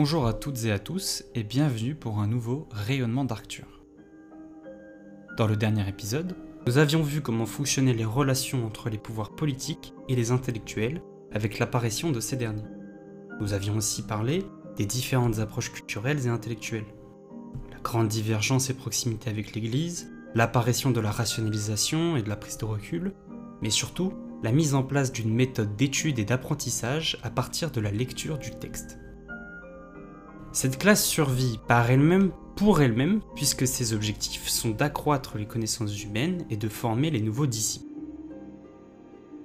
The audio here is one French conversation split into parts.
Bonjour à toutes et à tous et bienvenue pour un nouveau rayonnement d'Arcture. Dans le dernier épisode, nous avions vu comment fonctionnaient les relations entre les pouvoirs politiques et les intellectuels avec l'apparition de ces derniers. Nous avions aussi parlé des différentes approches culturelles et intellectuelles. La grande divergence et proximité avec l'Église, l'apparition de la rationalisation et de la prise de recul, mais surtout la mise en place d'une méthode d'étude et d'apprentissage à partir de la lecture du texte. Cette classe survit par elle-même pour elle-même puisque ses objectifs sont d'accroître les connaissances humaines et de former les nouveaux disciples.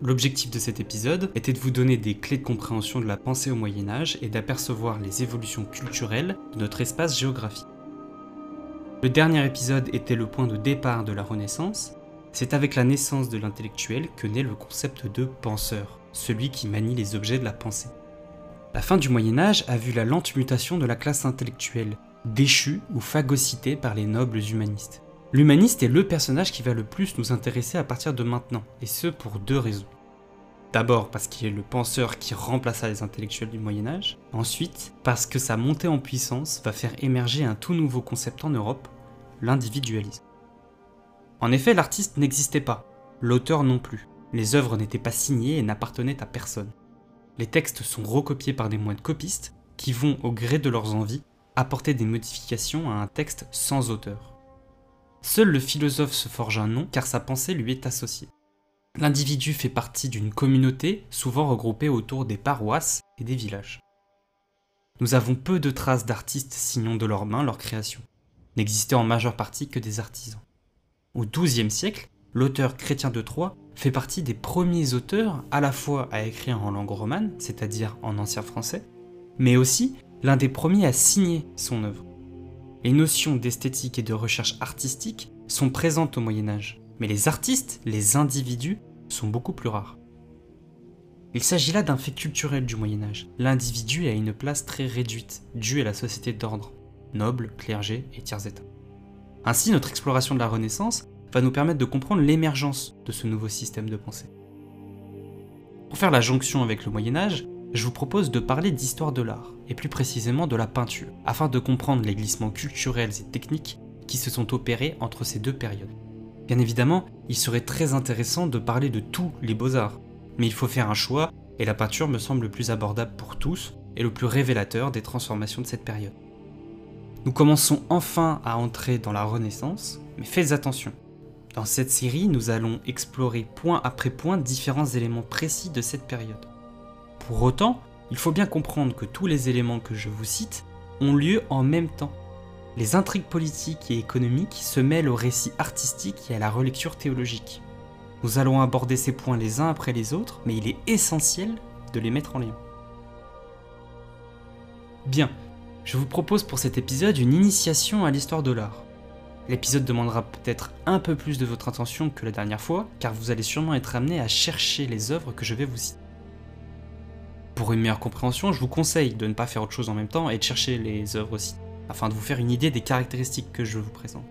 L'objectif de cet épisode était de vous donner des clés de compréhension de la pensée au Moyen Âge et d'apercevoir les évolutions culturelles de notre espace géographique. Le dernier épisode était le point de départ de la Renaissance, c'est avec la naissance de l'intellectuel que naît le concept de penseur, celui qui manie les objets de la pensée. La fin du Moyen Âge a vu la lente mutation de la classe intellectuelle, déchue ou phagocytée par les nobles humanistes. L'humaniste est le personnage qui va le plus nous intéresser à partir de maintenant, et ce pour deux raisons. D'abord parce qu'il est le penseur qui remplaça les intellectuels du Moyen Âge, ensuite parce que sa montée en puissance va faire émerger un tout nouveau concept en Europe, l'individualisme. En effet, l'artiste n'existait pas, l'auteur non plus. Les œuvres n'étaient pas signées et n'appartenaient à personne. Les textes sont recopiés par des moines copistes qui vont, au gré de leurs envies, apporter des modifications à un texte sans auteur. Seul le philosophe se forge un nom car sa pensée lui est associée. L'individu fait partie d'une communauté souvent regroupée autour des paroisses et des villages. Nous avons peu de traces d'artistes signant de leurs mains leur création, n'existaient en majeure partie que des artisans. Au XIIe siècle, l'auteur chrétien de Troyes fait partie des premiers auteurs à la fois à écrire en langue romane, c'est-à-dire en ancien français, mais aussi l'un des premiers à signer son œuvre. Les notions d'esthétique et de recherche artistique sont présentes au Moyen Âge, mais les artistes, les individus, sont beaucoup plus rares. Il s'agit là d'un fait culturel du Moyen Âge. L'individu a une place très réduite, due à la société d'ordre, noble, clergé et tiers état. Ainsi, notre exploration de la Renaissance va nous permettre de comprendre l'émergence de ce nouveau système de pensée. Pour faire la jonction avec le Moyen Âge, je vous propose de parler d'histoire de l'art, et plus précisément de la peinture, afin de comprendre les glissements culturels et techniques qui se sont opérés entre ces deux périodes. Bien évidemment, il serait très intéressant de parler de tous les beaux-arts, mais il faut faire un choix, et la peinture me semble le plus abordable pour tous et le plus révélateur des transformations de cette période. Nous commençons enfin à entrer dans la Renaissance, mais faites attention. Dans cette série, nous allons explorer point après point différents éléments précis de cette période. Pour autant, il faut bien comprendre que tous les éléments que je vous cite ont lieu en même temps. Les intrigues politiques et économiques se mêlent au récit artistique et à la relecture théologique. Nous allons aborder ces points les uns après les autres, mais il est essentiel de les mettre en lien. Bien, je vous propose pour cet épisode une initiation à l'histoire de l'art. L'épisode demandera peut-être un peu plus de votre attention que la dernière fois, car vous allez sûrement être amené à chercher les œuvres que je vais vous citer. Pour une meilleure compréhension, je vous conseille de ne pas faire autre chose en même temps et de chercher les œuvres aussi, afin de vous faire une idée des caractéristiques que je vous présente.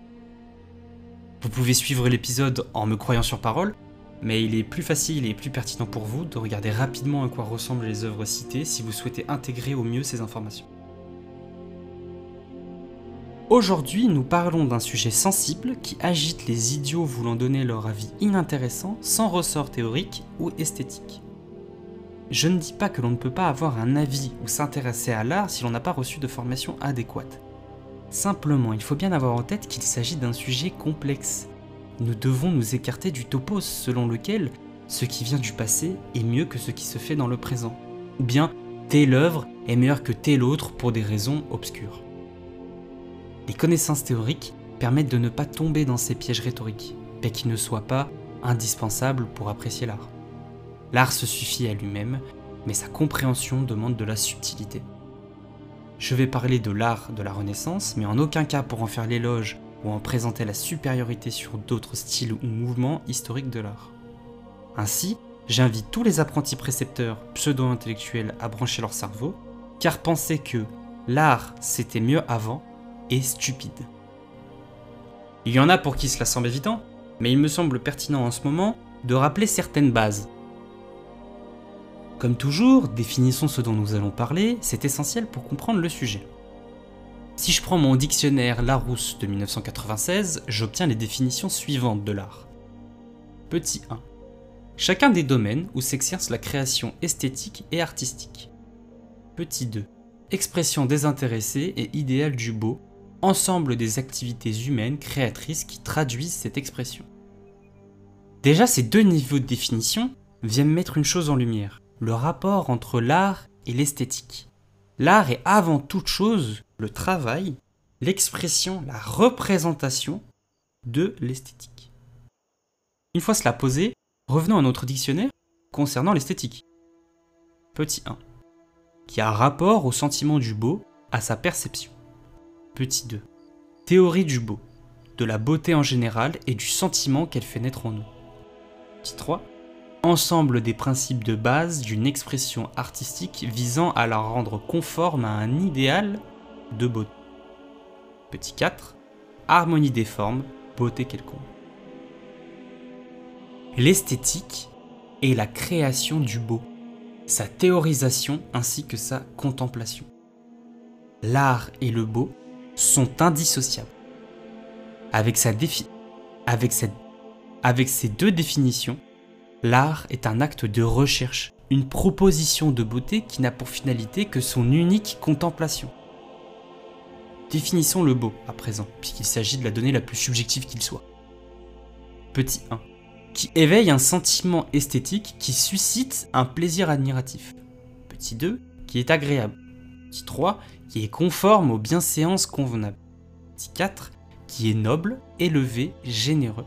Vous pouvez suivre l'épisode en me croyant sur parole, mais il est plus facile et plus pertinent pour vous de regarder rapidement à quoi ressemblent les œuvres citées si vous souhaitez intégrer au mieux ces informations. Aujourd'hui, nous parlons d'un sujet sensible qui agite les idiots voulant donner leur avis inintéressant sans ressort théorique ou esthétique. Je ne dis pas que l'on ne peut pas avoir un avis ou s'intéresser à l'art si l'on n'a pas reçu de formation adéquate. Simplement, il faut bien avoir en tête qu'il s'agit d'un sujet complexe. Nous devons nous écarter du topos selon lequel ce qui vient du passé est mieux que ce qui se fait dans le présent. Ou bien, telle œuvre est meilleure que telle autre pour des raisons obscures. Les connaissances théoriques permettent de ne pas tomber dans ces pièges rhétoriques, mais qui ne soient pas indispensables pour apprécier l'art. L'art se suffit à lui-même, mais sa compréhension demande de la subtilité. Je vais parler de l'art de la Renaissance, mais en aucun cas pour en faire l'éloge ou en présenter la supériorité sur d'autres styles ou mouvements historiques de l'art. Ainsi, j'invite tous les apprentis précepteurs pseudo-intellectuels à brancher leur cerveau, car penser que l'art c'était mieux avant stupide. Il y en a pour qui cela semble évident, mais il me semble pertinent en ce moment de rappeler certaines bases. Comme toujours, définissons ce dont nous allons parler, c'est essentiel pour comprendre le sujet. Si je prends mon dictionnaire Larousse de 1996, j'obtiens les définitions suivantes de l'art. Petit 1. Chacun des domaines où s'exerce la création esthétique et artistique. Petit 2. Expression désintéressée et idéale du beau, ensemble des activités humaines créatrices qui traduisent cette expression. Déjà, ces deux niveaux de définition viennent mettre une chose en lumière, le rapport entre l'art et l'esthétique. L'art est avant toute chose le travail, l'expression, la représentation de l'esthétique. Une fois cela posé, revenons à notre dictionnaire concernant l'esthétique. Petit 1. Qui a rapport au sentiment du beau, à sa perception. Petit 2. Théorie du beau, de la beauté en général et du sentiment qu'elle fait naître en nous. Petit 3 ensemble des principes de base d'une expression artistique visant à la rendre conforme à un idéal de beauté. Petit 4. Harmonie des formes, beauté quelconque. L'esthétique est la création du beau, sa théorisation ainsi que sa contemplation. L'art et le beau sont indissociables. Avec, sa ces deux définitions, L'art est un acte de recherche, une proposition de beauté qui n'a pour finalité que son unique contemplation. Définissons le beau à présent, puisqu'il s'agit de la donnée la plus subjective qu'il soit. Petit 1. Qui éveille un sentiment esthétique qui suscite un plaisir admiratif. Petit 2. Qui est agréable. Petit 3. Qui est conforme aux bienséances convenables. Petit 4. Qui est noble, élevé, généreux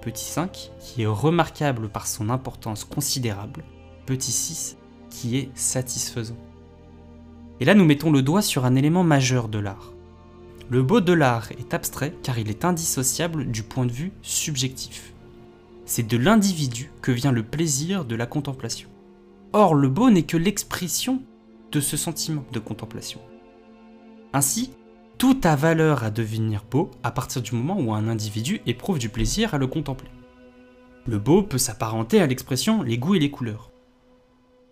petit 5, qui est remarquable par son importance considérable, petit 6, qui est satisfaisant. Et là, nous mettons le doigt sur un élément majeur de l'art. Le beau de l'art est abstrait car il est indissociable du point de vue subjectif. C'est de l'individu que vient le plaisir de la contemplation. Or, le beau n'est que l'expression de ce sentiment de contemplation. Ainsi, tout a valeur à devenir beau à partir du moment où un individu éprouve du plaisir à le contempler. Le beau peut s'apparenter à l'expression les goûts et les couleurs.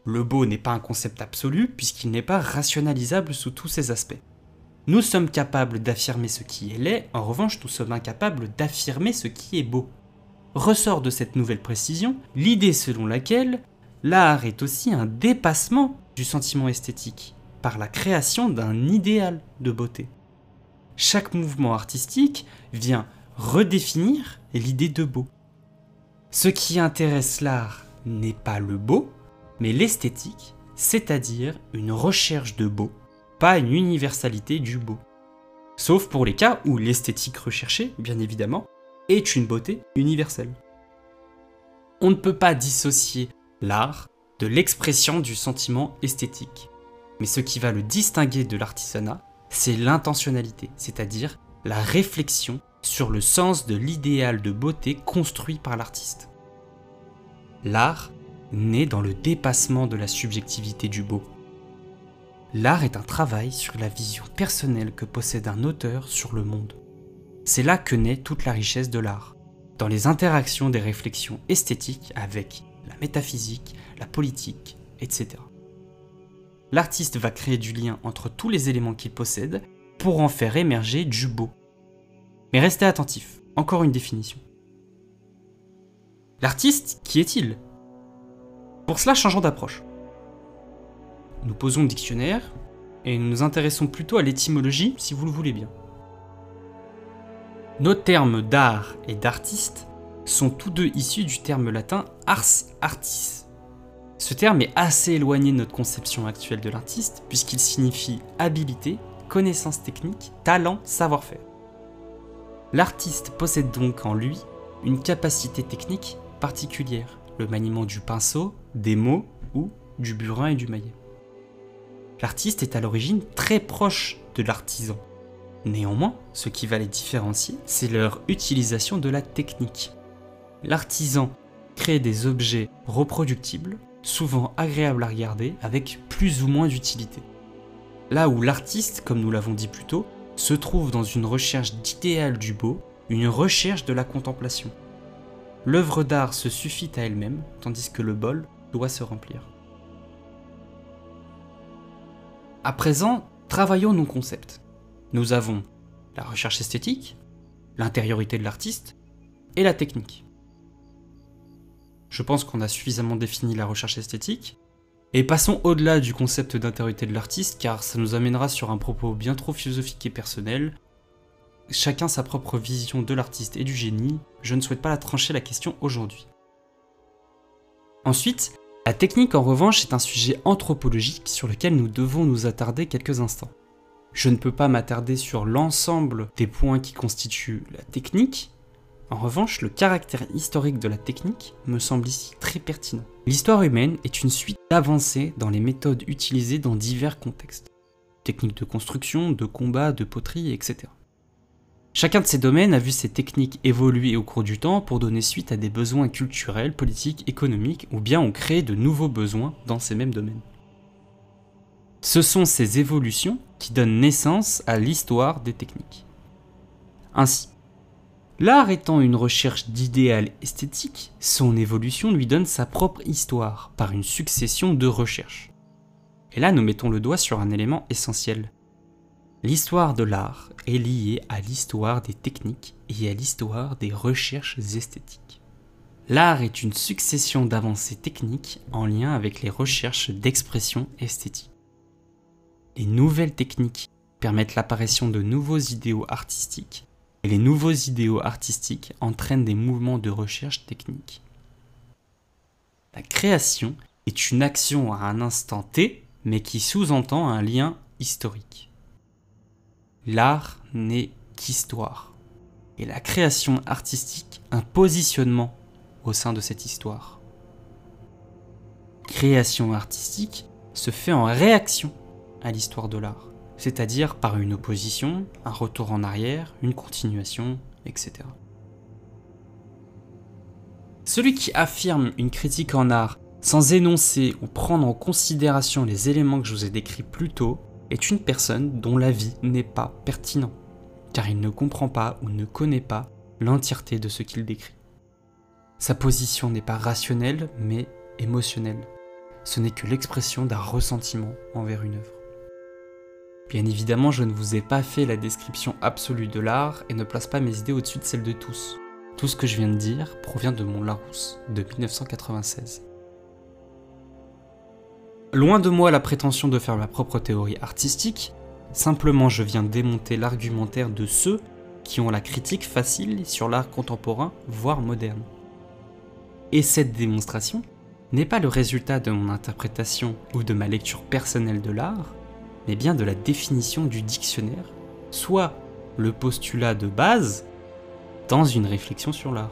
Le beau n'est pas un concept absolu puisqu'il n'est pas rationalisable sous tous ses aspects. Nous sommes capables d'affirmer ce qui est laid, en revanche nous sommes incapables d'affirmer ce qui est beau. Ressort de cette nouvelle précision l'idée selon laquelle l'art est aussi un dépassement du sentiment esthétique par la création d'un idéal de beauté chaque mouvement artistique vient redéfinir l'idée de beau. Ce qui intéresse l'art n'est pas le beau, mais l'esthétique, c'est-à-dire une recherche de beau, pas une universalité du beau. Sauf pour les cas où l'esthétique recherchée, bien évidemment, est une beauté universelle. On ne peut pas dissocier l'art de l'expression du sentiment esthétique. Mais ce qui va le distinguer de l'artisanat, c'est l'intentionnalité, c'est-à-dire la réflexion sur le sens de l'idéal de beauté construit par l'artiste. L'art naît dans le dépassement de la subjectivité du beau. L'art est un travail sur la vision personnelle que possède un auteur sur le monde. C'est là que naît toute la richesse de l'art, dans les interactions des réflexions esthétiques avec métaphysique, la politique, etc l'artiste va créer du lien entre tous les éléments qu'il possède pour en faire émerger du beau. Mais restez attentifs, encore une définition. L'artiste, qui est-il? Pour cela, changeons d'approche. Nous posons le dictionnaire et nous nous intéressons plutôt à l'étymologie si vous le voulez bien. Nos termes d'art et d'artiste sont tous deux issus du terme latin ars artis, ce terme est assez éloigné de notre conception actuelle de l'artiste, puisqu'il signifie habilité, connaissance technique, talent, savoir-faire. L'artiste possède donc en lui une capacité technique particulière, le maniement du pinceau, des mots ou du burin et du maillet. L'artiste est à l'origine très proche de l'artisan. Néanmoins, ce qui va les différencier, c'est leur utilisation de la technique. L'artisan crée des objets reproductibles souvent agréable à regarder avec plus ou moins d'utilité. Là où l'artiste, comme nous l'avons dit plus tôt, se trouve dans une recherche d'idéal du beau, une recherche de la contemplation. L'œuvre d'art se suffit à elle-même, tandis que le bol doit se remplir. À présent, travaillons nos concepts. Nous avons la recherche esthétique, l'intériorité de l'artiste et la technique. Je pense qu'on a suffisamment défini la recherche esthétique, et passons au-delà du concept d'intériorité de l'artiste car ça nous amènera sur un propos bien trop philosophique et personnel. Chacun sa propre vision de l'artiste et du génie, je ne souhaite pas la trancher la question aujourd'hui. Ensuite, la technique en revanche est un sujet anthropologique sur lequel nous devons nous attarder quelques instants. Je ne peux pas m'attarder sur l'ensemble des points qui constituent la technique. En revanche, le caractère historique de la technique me semble ici très pertinent. L'histoire humaine est une suite d'avancées dans les méthodes utilisées dans divers contextes. Techniques de construction, de combat, de poterie, etc. Chacun de ces domaines a vu ses techniques évoluer au cours du temps pour donner suite à des besoins culturels, politiques, économiques, ou bien ont créé de nouveaux besoins dans ces mêmes domaines. Ce sont ces évolutions qui donnent naissance à l'histoire des techniques. Ainsi, l'art étant une recherche d'idéal esthétique, son évolution lui donne sa propre histoire par une succession de recherches. Et là, nous mettons le doigt sur un élément essentiel. L'histoire de l'art est liée à l'histoire des techniques et à l'histoire des recherches esthétiques. L'art est une succession d'avancées techniques en lien avec les recherches d'expression esthétique. Les nouvelles techniques permettent l'apparition de nouveaux idéaux artistiques et les nouveaux idéaux artistiques entraînent des mouvements de recherche technique. La création est une action à un instant T, mais qui sous-entend un lien historique. L'art n'est qu'histoire. Et la création artistique, un positionnement au sein de cette histoire. Création artistique se fait en réaction à l'histoire de l'art, c'est-à-dire par une opposition, un retour en arrière, une continuation, etc. Celui qui affirme une critique en art sans énoncer ou prendre en considération les éléments que je vous ai décrits plus tôt est une personne dont l'avis n'est pas pertinent, car il ne comprend pas ou ne connaît pas l'entièreté de ce qu'il décrit. Sa position n'est pas rationnelle, mais émotionnelle. Ce n'est que l'expression d'un ressentiment envers une œuvre. Bien évidemment, je ne vous ai pas fait la description absolue de l'art et ne place pas mes idées au-dessus de celles de tous. Tout ce que je viens de dire provient de mon Larousse de 1996. Loin de moi la prétention de faire ma propre théorie artistique, simplement je viens démonter l'argumentaire de ceux qui ont la critique facile sur l'art contemporain, voire moderne. Et cette démonstration n'est pas le résultat de mon interprétation ou de ma lecture personnelle de l'art, mais bien de la définition du dictionnaire, soit le postulat de base dans une réflexion sur l'art.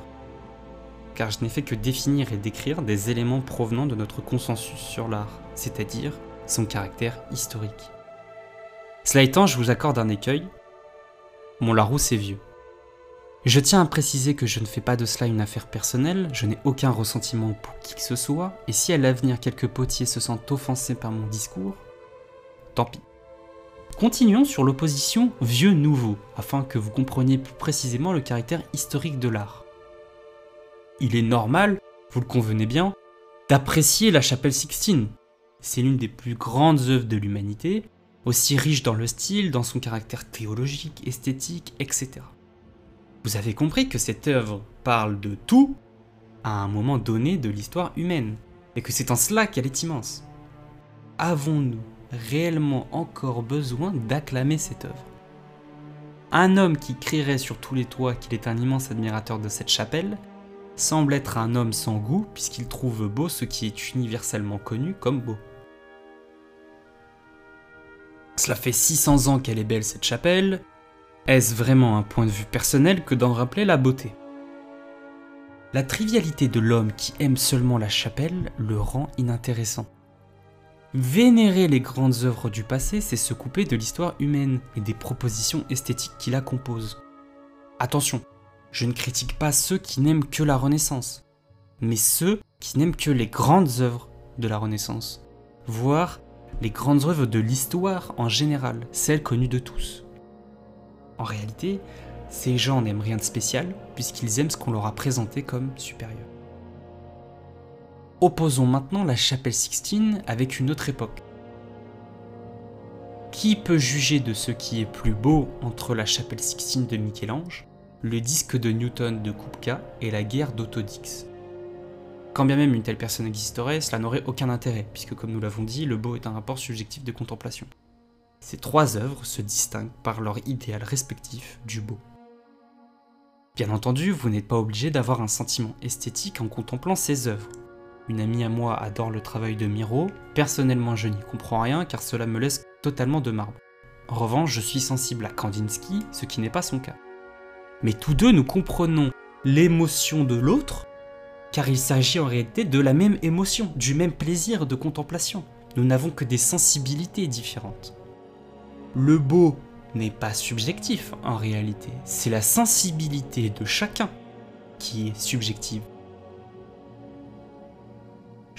Car je n'ai fait que définir et décrire des éléments provenant de notre consensus sur l'art c'est-à-dire son caractère historique. Cela étant, je vous accorde un écueil. Mon Larousse est vieux. Je tiens à préciser que je ne fais pas de cela une affaire personnelle, je n'ai aucun ressentiment pour qui que ce soit, et si à l'avenir quelques potiers se sentent offensés par mon discours, tant pis. Continuons sur l'opposition vieux-nouveau, afin que vous compreniez plus précisément le caractère historique de l'art. Il est normal, vous le convenez bien, d'apprécier la chapelle Sixtine, c'est l'une des plus grandes œuvres de l'humanité, aussi riche dans le style, dans son caractère théologique, esthétique, etc. Vous avez compris que cette œuvre parle de tout à un moment donné de l'histoire humaine, et que c'est en cela qu'elle est immense. Avons-nous réellement encore besoin d'acclamer cette œuvre Un homme qui crierait sur tous les toits qu'il est un immense admirateur de cette chapelle semble être un homme sans goût puisqu'il trouve beau ce qui est universellement connu comme beau. Cela fait 600 ans qu'elle est belle cette chapelle. Est-ce vraiment un point de vue personnel que d'en rappeler la beauté? La trivialité de l'homme qui aime seulement la chapelle le rend inintéressant. Vénérer les grandes œuvres du passé, c'est se couper de l'histoire humaine et des propositions esthétiques qui la composent. Attention, je ne critique pas ceux qui n'aiment que la Renaissance, mais ceux qui n'aiment que les grandes œuvres de la Renaissance, voire les grandes œuvres de l'histoire en général, celles connues de tous. En réalité, ces gens n'aiment rien de spécial puisqu'ils aiment ce qu'on leur a présenté comme supérieur. Opposons maintenant la chapelle Sixtine avec une autre époque. Qui peut juger de ce qui est plus beau entre la chapelle Sixtine de Michel-Ange, le disque de Newton de Kupka et la guerre d'Autodix? Quand bien même une telle personne existerait, cela n'aurait aucun intérêt, puisque comme nous l'avons dit, le beau est un rapport subjectif de contemplation. Ces trois œuvres se distinguent par leur idéal respectif du beau. Bien entendu, vous n'êtes pas obligé d'avoir un sentiment esthétique en contemplant ces œuvres. Une amie à moi adore le travail de Miro, personnellement je n'y comprends rien car cela me laisse totalement de marbre. En revanche, je suis sensible à Kandinsky, ce qui n'est pas son cas. Mais tous deux, nous comprenons l'émotion de l'autre, car il s'agit en réalité de la même émotion, du même plaisir de contemplation. Nous n'avons que des sensibilités différentes. Le beau n'est pas subjectif en réalité, c'est la sensibilité de chacun qui est subjective.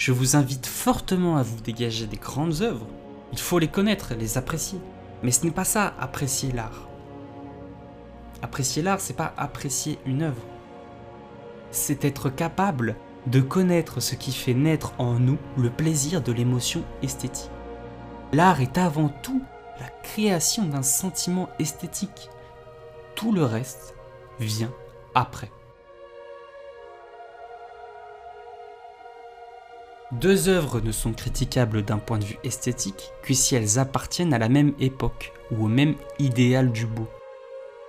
Je vous invite fortement à vous dégager des grandes œuvres. Il faut les connaître, les apprécier. Mais ce n'est pas ça, apprécier l'art. Apprécier l'art, c'est pas apprécier une œuvre. C'est être capable de connaître ce qui fait naître en nous le plaisir de l'émotion esthétique. L'art est avant tout la création d'un sentiment esthétique. Tout le reste vient après. Deux œuvres ne sont critiquables d'un point de vue esthétique que si elles appartiennent à la même époque ou au même idéal du beau.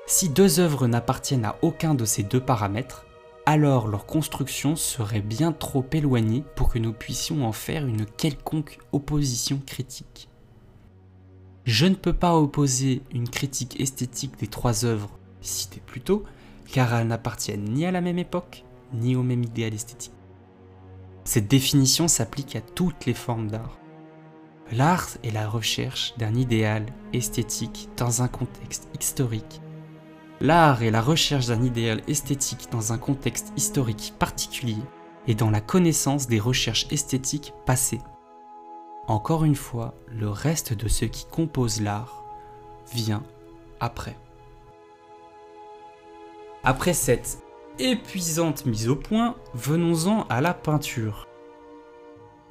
Si deux œuvres n'appartiennent à aucun de ces deux paramètres, alors leur construction serait bien trop éloignée pour que nous puissions en faire une quelconque opposition critique. Je ne peux pas opposer une critique esthétique des trois œuvres citées plus tôt, car elles n'appartiennent ni à la même époque, ni au même idéal esthétique. Cette définition s'applique à toutes les formes d'art. L'art est la recherche d'un idéal esthétique dans un contexte historique. L'art est la recherche d'un idéal esthétique dans un contexte historique particulier et dans la connaissance des recherches esthétiques passées. Encore une fois, le reste de ce qui compose l'art vient après. Après cette épuisante mise au point, venons-en à la peinture.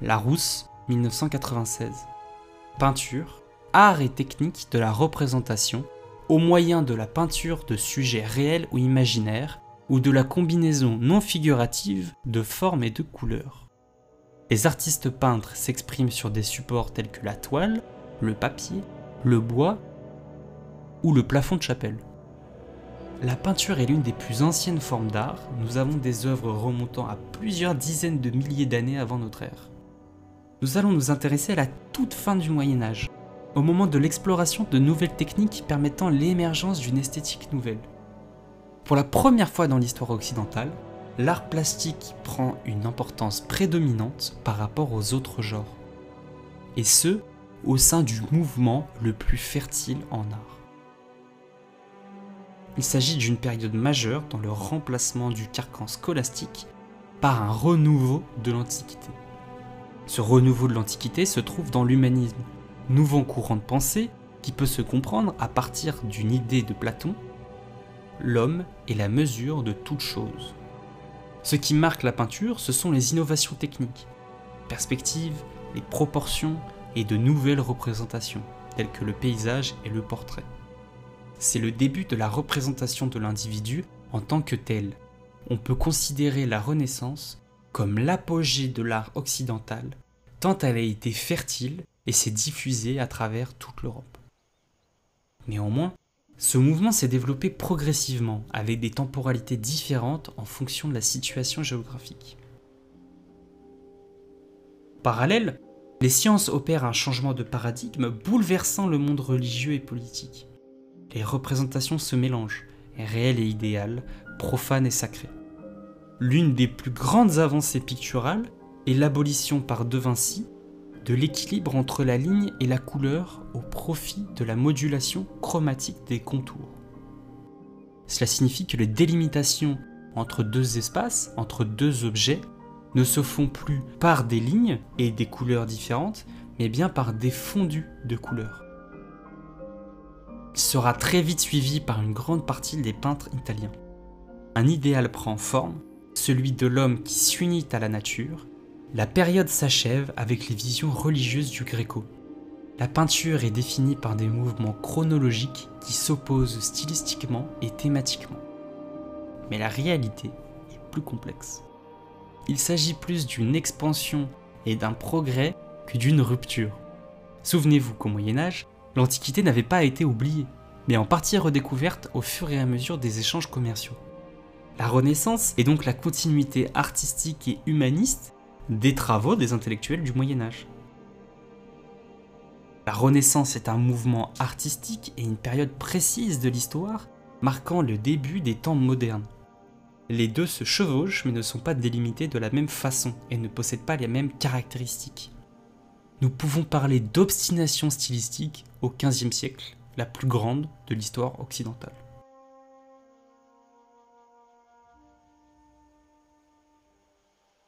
Larousse, 1996. Peinture, art et technique de la représentation au moyen de la peinture de sujets réels ou imaginaires ou de la combinaison non figurative de formes et de couleurs. Les artistes peintres s'expriment sur des supports tels que la toile, le papier, le bois ou le plafond de chapelle. La peinture est l'une des plus anciennes formes d'art, nous avons des œuvres remontant à plusieurs dizaines de milliers d'années avant notre ère. Nous allons nous intéresser à la toute fin du Moyen Âge, au moment de l'exploration de nouvelles techniques permettant l'émergence d'une esthétique nouvelle. Pour la première fois dans l'histoire occidentale, l'art plastique prend une importance prédominante par rapport aux autres genres, et ce, au sein du mouvement le plus fertile en art. Il s'agit d'une période majeure dans le remplacement du carcan scolastique par un renouveau de l'Antiquité. Ce renouveau de l'Antiquité se trouve dans l'humanisme, nouveau courant de pensée qui peut se comprendre à partir d'une idée de Platon, l'homme est la mesure de toute chose. Ce qui marque la peinture, ce sont les innovations techniques, perspectives, les proportions et de nouvelles représentations, telles que le paysage et le portrait. C'est le début de la représentation de l'individu en tant que tel. On peut considérer la Renaissance comme l'apogée de l'art occidental, tant elle a été fertile et s'est diffusée à travers toute l'Europe. Néanmoins, ce mouvement s'est développé progressivement, avec des temporalités différentes en fonction de la situation géographique. Parallèle, les sciences opèrent un changement de paradigme bouleversant le monde religieux et politique. Les représentations se mélangent, réelles et idéales, profanes et sacrées. L'une des plus grandes avancées picturales est l'abolition par De Vinci de l'équilibre entre la ligne et la couleur au profit de la modulation chromatique des contours. Cela signifie que les délimitations entre deux espaces, entre deux objets, ne se font plus par des lignes et des couleurs différentes, mais bien par des fondus de couleurs. Sera très vite suivi par une grande partie des peintres italiens. Un idéal prend forme, celui de l'homme qui s'unit à la nature la période s'achève avec les visions religieuses du Gréco. La peinture est définie par des mouvements chronologiques qui s'opposent stylistiquement et thématiquement. Mais la réalité est plus complexe. Il s'agit plus d'une expansion et d'un progrès que d'une rupture. Souvenez-vous qu'au Moyen Âge, l'Antiquité n'avait pas été oubliée, mais en partie redécouverte au fur et à mesure des échanges commerciaux. La Renaissance est donc la continuité artistique et humaniste des travaux des intellectuels du Moyen Âge. La Renaissance est un mouvement artistique et une période précise de l'histoire marquant le début des temps modernes. Les deux se chevauchent mais ne sont pas délimités de la même façon et ne possèdent pas les mêmes caractéristiques. Nous pouvons parler d'obstination stylistique au XVe siècle, la plus grande de l'histoire occidentale.